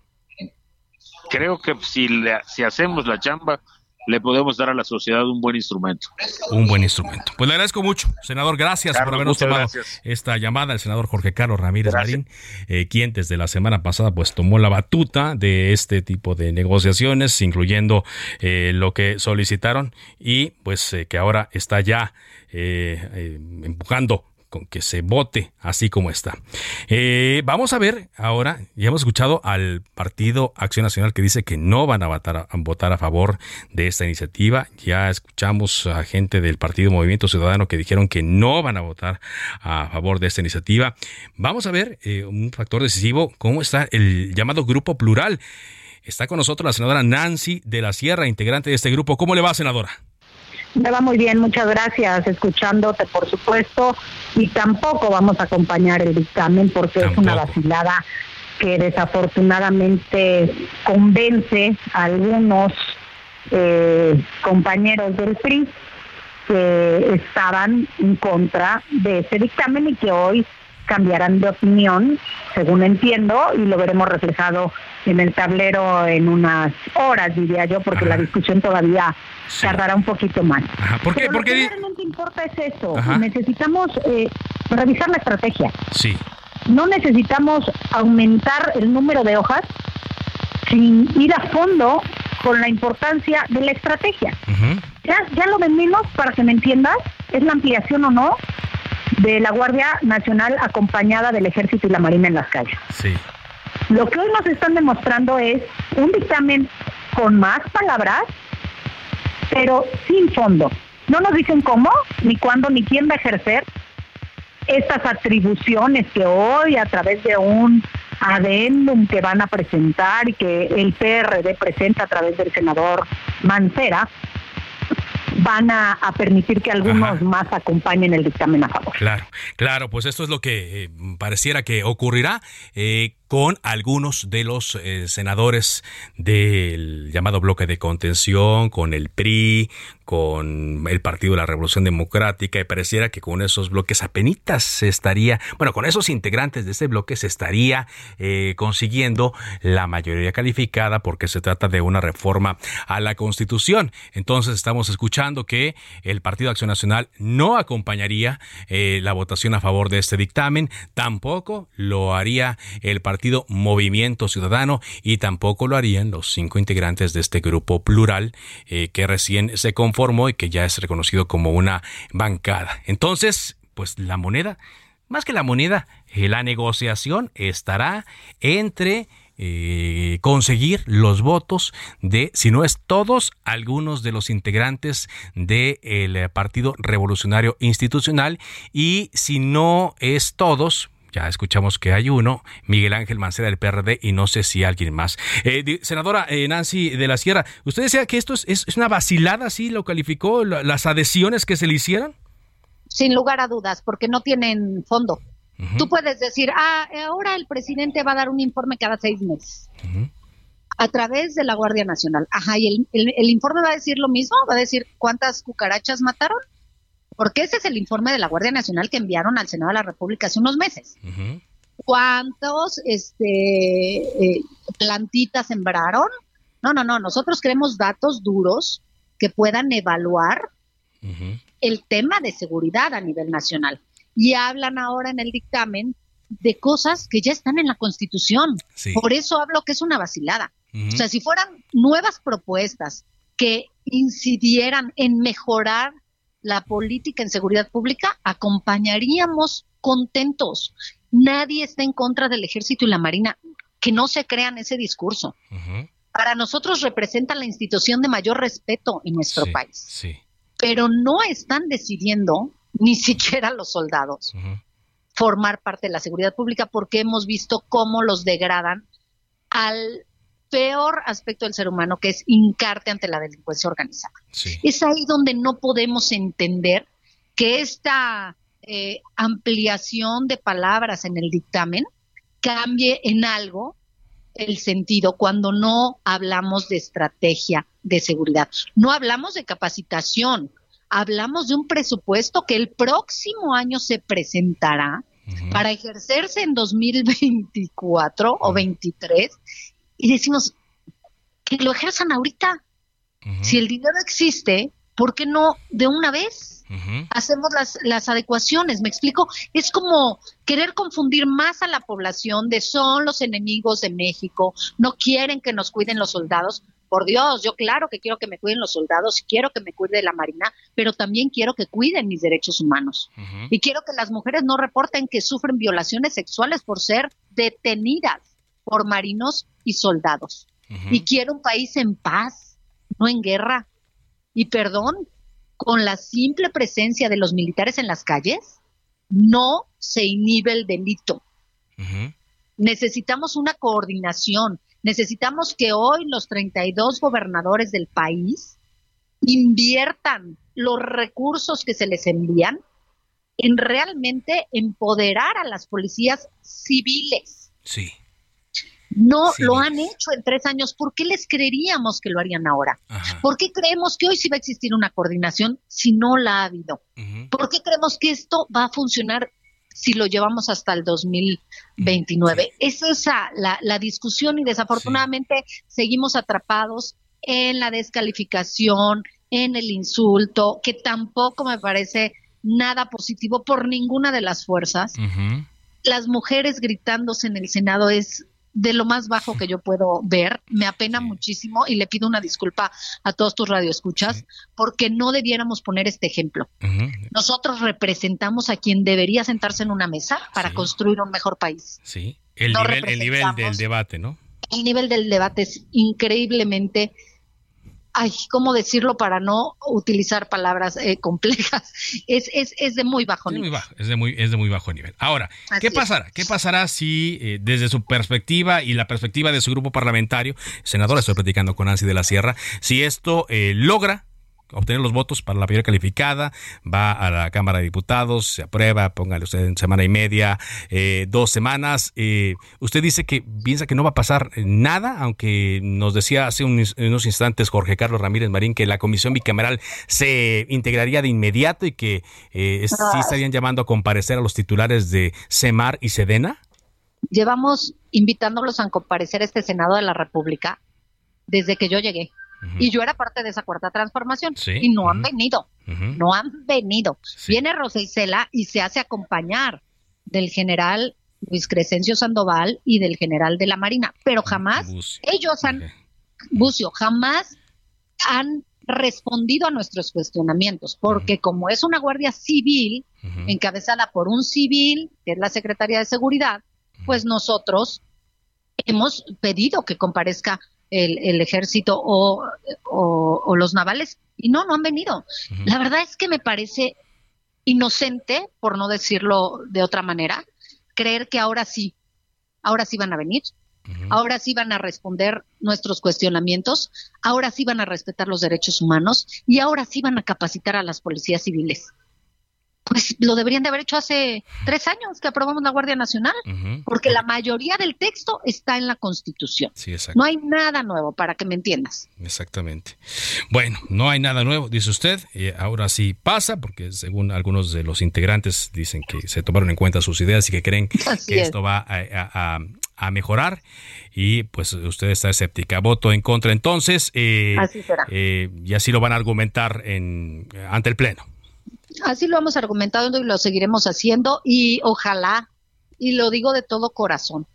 Speaker 18: Creo que si, si hacemos la chamba, le podemos dar a la sociedad un buen instrumento.
Speaker 1: Un buen instrumento. Pues le agradezco mucho, senador. Gracias por habernos tomado esta llamada. El senador Jorge Carlos Ramírez Marín, eh, quien desde la semana pasada pues tomó la batuta de este tipo de negociaciones, incluyendo eh, lo que solicitaron y pues eh, que ahora está ya empujando con que se vote así como está. Eh, vamos a ver ahora, ya hemos escuchado al Partido Acción Nacional que dice que no van a votar a, favor de esta iniciativa. Ya escuchamos a gente del Partido Movimiento Ciudadano que dijeron que no van a votar a favor de esta iniciativa. Vamos a ver eh, un factor decisivo, cómo está el llamado Grupo Plural. Está con nosotros la senadora Nancy de la Sierra, integrante de este grupo. ¿Cómo le va, senadora?
Speaker 19: Me va muy bien, muchas gracias, escuchándote por supuesto, y tampoco vamos a acompañar el dictamen porque es una vacilada que desafortunadamente convence a algunos eh, compañeros del PRI que estaban en contra de ese dictamen y que hoy cambiarán de opinión, según entiendo, y lo veremos reflejado en el tablero en unas horas, diría yo, porque la discusión todavía tardará un poquito más.
Speaker 1: ¿Por qué?
Speaker 19: Lo que realmente importa es eso. Necesitamos eh, revisar la estrategia.
Speaker 1: Sí.
Speaker 19: No necesitamos aumentar el número de hojas sin ir a fondo con la importancia de la estrategia. ya, ya lo de menos, para que me entiendas, es la ampliación o no de la Guardia Nacional acompañada del Ejército y la Marina en las calles.
Speaker 1: Sí.
Speaker 19: Lo que hoy nos están demostrando es un dictamen con más palabras, pero sin fondo. No nos dicen cómo, ni cuándo, ni quién va a ejercer estas atribuciones que hoy a través de un adendum que van a presentar y que el PRD presenta a través del senador Mancera, van a, permitir que algunos más acompañen el dictamen a favor.
Speaker 1: Claro, claro, pues esto es lo que eh, pareciera que ocurrirá. Eh, con algunos de los eh, senadores del llamado bloque de contención, con el PRI, con el Partido de la Revolución Democrática, y pareciera que con esos bloques apenitas se estaría, bueno, con esos integrantes de ese bloque se estaría eh, consiguiendo la mayoría calificada porque se trata de una reforma a la Constitución. Entonces estamos escuchando que el Partido Acción Nacional no acompañaría eh, la votación a favor de este dictamen, tampoco lo haría el Partido Movimiento Ciudadano y tampoco lo harían los cinco integrantes de este grupo plural eh, que recién se conformó y que ya es reconocido como una bancada. Entonces, pues la moneda, más que la moneda, eh, la negociación estará entre eh, conseguir los votos de, si no es todos, algunos de los integrantes del Partido Revolucionario Institucional y si no es todos, ya escuchamos que hay uno, Miguel Ángel Mancera del PRD y no sé si alguien más. Eh, senadora eh, Nancy de la Sierra, ¿usted decía que esto es, una vacilada, así lo calificó, las adhesiones que se le hicieron?
Speaker 19: Sin lugar a dudas, porque no tienen fondo. Tú puedes decir, ah, ahora el presidente va a dar un informe cada seis meses.
Speaker 20: a través de la Guardia Nacional. Ajá, y el, el, informe va a decir lo mismo, va a decir cuántas cucarachas mataron, porque ese es el informe de la Guardia Nacional que enviaron al Senado de la República hace unos meses. ¿Cuántos este, eh, plantitas sembraron? No, no, no, nosotros queremos datos duros que puedan evaluar el tema de seguridad a nivel nacional. Y hablan ahora en el dictamen de cosas que ya están en la Constitución. Por eso hablo que es una vacilada. O sea, si fueran nuevas propuestas que incidieran en mejorar la política en seguridad pública, acompañaríamos contentos. Nadie está en contra del ejército y la marina. Que no se crean ese discurso. Para nosotros representan la institución de mayor respeto en nuestro país. Pero no están decidiendo, ni siquiera los soldados, formar parte de la seguridad pública porque hemos visto cómo los degradan al peor aspecto del ser humano, que es hincarte ante la delincuencia organizada. Es ahí donde no podemos entender que esta eh, ampliación de palabras en el dictamen cambie en algo el sentido cuando no hablamos de estrategia de seguridad. No hablamos de capacitación, hablamos de un presupuesto que el próximo año se presentará para ejercerse en 2024 o 23 y decimos que lo ejerzan ahorita. Si el dinero existe, ¿por qué no de una vez? Hacemos las, las adecuaciones, me explico. Es como querer confundir más a la población de son los enemigos de México, no quieren que nos cuiden los soldados, por Dios, yo claro que quiero que me cuiden los soldados, quiero que me cuide la Marina, pero también quiero que cuiden mis derechos humanos. Y quiero que las mujeres no reporten que sufren violaciones sexuales por ser detenidas por marinos y soldados. Y quiero un país en paz, no en guerra. Y perdón, con la simple presencia de los militares en las calles, no se inhibe el delito. Necesitamos una coordinación, Necesitamos que hoy los 32 gobernadores del país inviertan los recursos que se les envían en realmente empoderar a las policías civiles.
Speaker 1: Sí.
Speaker 20: No lo han hecho en tres años. ¿Por qué les creeríamos que lo harían ahora? ¿Por qué creemos que hoy sí va a existir una coordinación si no la ha habido? ¿Por qué creemos que esto va a funcionar si lo llevamos hasta el 2029. Es esa la, la discusión y desafortunadamente seguimos atrapados en la descalificación, en el insulto, que tampoco me parece nada positivo por ninguna de las fuerzas. Las mujeres gritándose en el Senado es de lo más bajo que yo puedo ver. Me apena muchísimo y le pido una disculpa a todos tus radioescuchas porque no debiéramos poner este ejemplo. Nosotros representamos a quien debería sentarse en una mesa para construir un mejor país.
Speaker 1: Sí, el, nivel, el nivel del debate, ¿no?
Speaker 20: El nivel del debate es increíblemente ay, ¿cómo decirlo para no utilizar palabras eh, complejas? Es, es, es, de muy bajo nivel.
Speaker 1: es, de muy, es de muy bajo nivel. Ahora, ¿qué pasará? ¿Qué pasará si eh, desde su perspectiva y la perspectiva de su grupo parlamentario, senadora, estoy platicando con Nancy de la Sierra, si esto eh, logra obtener los votos para la mayoría calificada, va a la Cámara de Diputados, se aprueba, póngale usted en semana y media, eh, dos semanas. Eh, usted dice que piensa que no va a pasar nada, aunque nos decía hace unos, instantes Jorge Carlos Ramírez Marín que la comisión bicameral se integraría de inmediato y que eh, sí ah. estarían llamando a comparecer a los titulares de CEMAR y SEDENA.
Speaker 20: Llevamos invitándolos a comparecer a este Senado de la República desde que yo llegué. Y yo era parte de esa cuarta transformación. Y no han venido. No han venido. Viene Rosa Isela y se hace acompañar del general Luis Crescencio Sandoval y del general de la Marina. Pero jamás ellos han, Bucio, jamás han respondido a nuestros cuestionamientos, porque como es una guardia civil, encabezada por un civil, que es la Secretaría de Seguridad, pues nosotros hemos pedido que comparezca el, ejército o, o, los navales y no, no han venido. La verdad es que me parece inocente, por no decirlo de otra manera, creer que ahora sí, ahora sí van a venir, ahora sí van a responder nuestros cuestionamientos, ahora sí van a respetar los derechos humanos y ahora sí van a capacitar a las policías civiles. Pues lo deberían de haber hecho hace tres años que aprobamos la Guardia Nacional, porque la mayoría del texto está en la Constitución. no hay nada nuevo, para que me entiendas.
Speaker 1: Exactamente. Bueno, no hay nada nuevo, dice usted, y ahora sí pasa, porque según algunos de los integrantes dicen que se tomaron en cuenta sus ideas y que creen que esto va a, mejorar y pues usted está escéptica. Voto en contra entonces. Eh, así será. Eh, y así lo van a argumentar en, ante el Pleno.
Speaker 20: Así lo hemos argumentado y lo seguiremos haciendo y ojalá, y lo digo de todo corazón,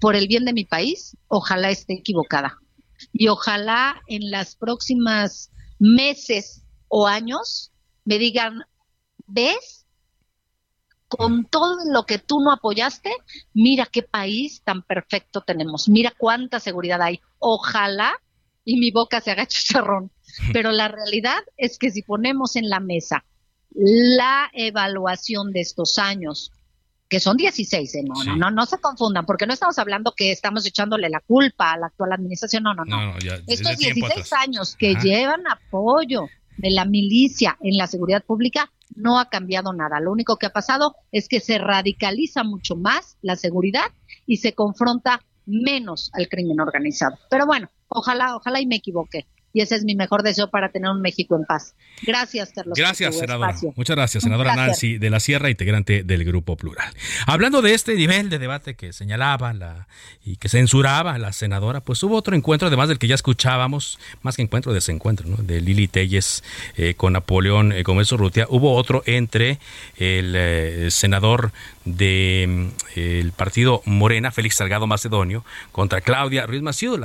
Speaker 20: por el bien de mi país, ojalá esté equivocada. Y ojalá en las próximas meses o años me digan, ¿ves? Con todo lo que tú no apoyaste, mira qué país tan perfecto tenemos, mira cuánta seguridad hay. Ojalá y mi boca se haga chicharrón. Pero la realidad es que si ponemos en la mesa la evaluación de estos años, que son 16, ¿eh? no, no, no, no se confundan, porque no estamos hablando que estamos echándole la culpa a la actual administración, no, no, no. Estos 16 años que llevan apoyo de la milicia en la seguridad pública no ha cambiado nada. Lo único que ha pasado es que se radicaliza mucho más la seguridad y se confronta menos al crimen organizado. Pero bueno, ojalá, ojalá y me equivoque y ese es mi mejor deseo para tener un México en paz. Gracias, Carlos.
Speaker 1: Gracias, senadora. Muchas gracias, senadora Nancy de la Sierra, integrante del Grupo Plural. Hablando de este nivel de debate que señalaba la, y que censuraba la senadora, pues hubo otro encuentro, además del que ya escuchábamos, más que encuentro, desencuentro, ¿no? de Lili Telles eh, con Napoleón eh, Gómez Urrutia. Hubo otro entre el eh, senador del mm, partido Morena, Félix Salgado Macedonio, contra Claudia Ruiz Maciú,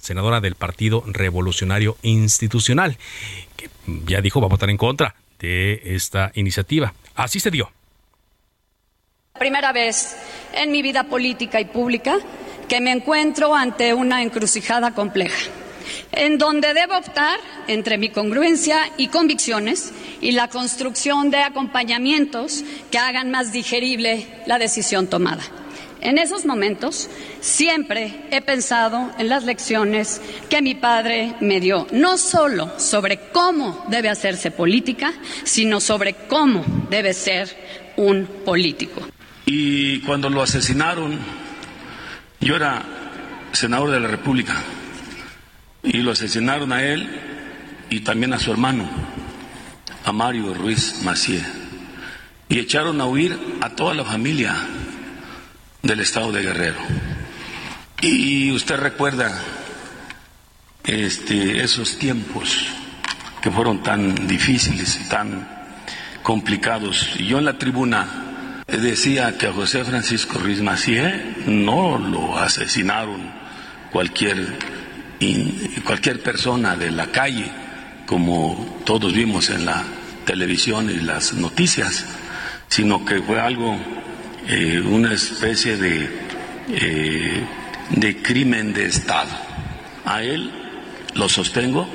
Speaker 1: senadora del Partido Revolucionario Institucional, que ya dijo va a votar en contra de esta iniciativa. Así se dio.
Speaker 21: Primera vez en mi vida política y pública que me encuentro ante una encrucijada compleja, en donde debo optar entre mi congruencia y convicciones y la construcción de acompañamientos que hagan más digerible la decisión tomada. En esos momentos siempre he pensado en las lecciones que mi padre me dio, no solo sobre cómo debe hacerse política, sino sobre cómo debe ser un político.
Speaker 22: Y cuando lo asesinaron, yo era senador de la República, y lo asesinaron a él y también a su hermano, a Mario Ruiz Macié, y echaron a huir a toda la familia del estado de Guerrero. Y usted recuerda este, esos tiempos que fueron tan difíciles y tan complicados. Yo en la tribuna decía que a José Francisco Ruiz Macié no lo asesinaron cualquier, cualquier persona de la calle, como todos vimos en la televisión y las noticias, sino que fue algo eh, una especie de, eh, de crimen de Estado. A él, lo sostengo,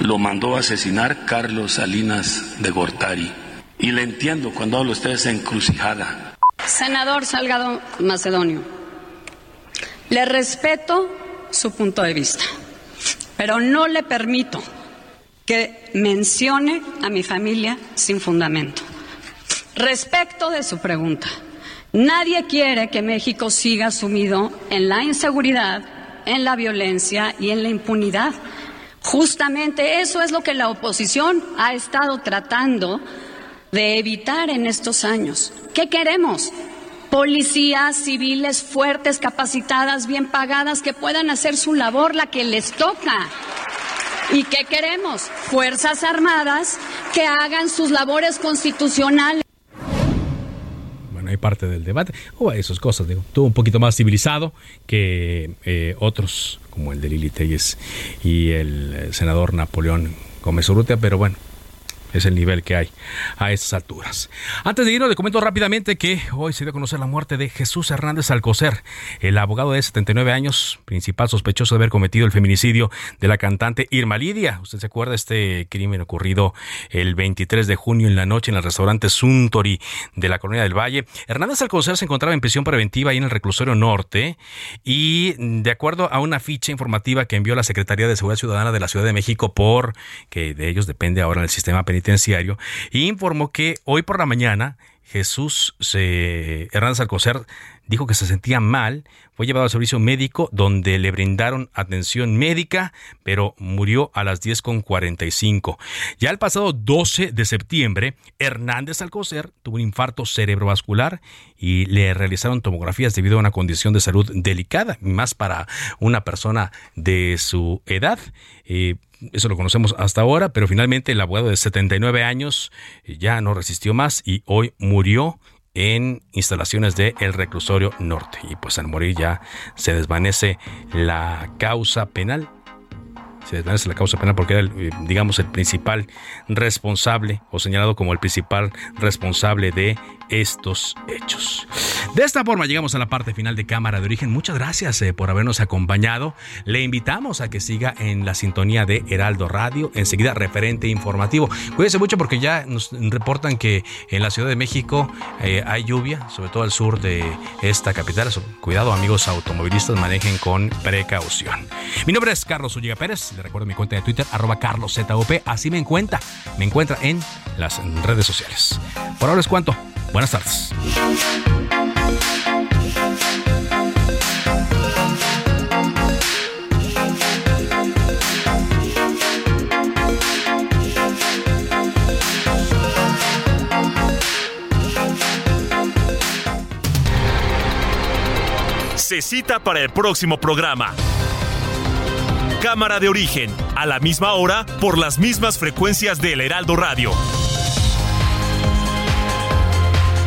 Speaker 22: lo mandó a asesinar Carlos Salinas de Gortari. Y le entiendo cuando hablo usted esa encrucijada.
Speaker 21: Senador Salgado Macedonio, le respeto su punto de vista, pero no le permito que mencione a mi familia sin fundamento. Respecto de su pregunta, Nadie quiere que México siga sumido en la inseguridad, en la violencia y en la impunidad. Justamente eso es lo que la oposición ha estado tratando de evitar en estos años. ¿Qué queremos? Policías civiles fuertes, capacitadas, bien pagadas, que puedan hacer su labor, la que les toca. ¿Y qué queremos? Fuerzas Armadas que hagan sus labores constitucionales
Speaker 1: hay parte del debate. O esas cosas, digo. Estuvo un poquito más civilizado que eh, otros, como el de Lili Telles y el eh, senador Napoleón Gómez Urrutia, pero bueno, es el nivel que hay a estas alturas. Antes de irnos, le comento rápidamente que hoy se dio a conocer la muerte de Jesús Hernández Alcocer, el abogado de 79 años, principal sospechoso de haber cometido el feminicidio de la cantante Irma Lidia. Usted se acuerda de este crimen ocurrido el 23 de junio en la noche en el restaurante Suntory de la Colonia del Valle. Hernández Alcocer se encontraba en prisión preventiva ahí en el reclusorio norte y de acuerdo a una ficha informativa que envió la Secretaría de Seguridad Ciudadana de la Ciudad de México por que de ellos depende ahora el sistema penitenciario y informó que hoy por la mañana Jesús Hernández Alcocer dijo que se sentía mal, fue llevado al servicio médico donde le brindaron atención médica, pero murió a las 10.45. Ya el pasado 12 de septiembre, Hernández Alcocer tuvo un infarto cerebrovascular y le realizaron tomografías debido a una condición de salud delicada, más para una persona de su edad. Eh, eso lo conocemos hasta ahora, pero finalmente el abogado de 79 años ya no resistió más y hoy murió en instalaciones del el reclusorio norte. Y pues al morir ya se desvanece la causa penal. Se desvanece la causa penal porque era, eh, digamos, el principal responsable o señalado como el principal responsable de estos hechos. De esta forma llegamos a la parte final de Cámara de Origen. Muchas gracias eh, por habernos acompañado. Le invitamos a que siga en la sintonía de Heraldo Radio. Enseguida, referente informativo. Cuídense mucho porque ya nos reportan que en la Ciudad de México eh, hay lluvia, sobre todo al sur de esta capital. Cuidado, amigos automovilistas, manejen con precaución. Mi nombre es Carlos Ulliga Pérez. Le recuerdo mi cuenta de Twitter, arroba carloszop. Así me encuentra. Me encuentra en las redes sociales. Por ahora es cuanto. Buenas tardes.
Speaker 17: Se cita para el próximo programa. Cámara de origen, a la misma hora, por las mismas frecuencias del Heraldo Radio.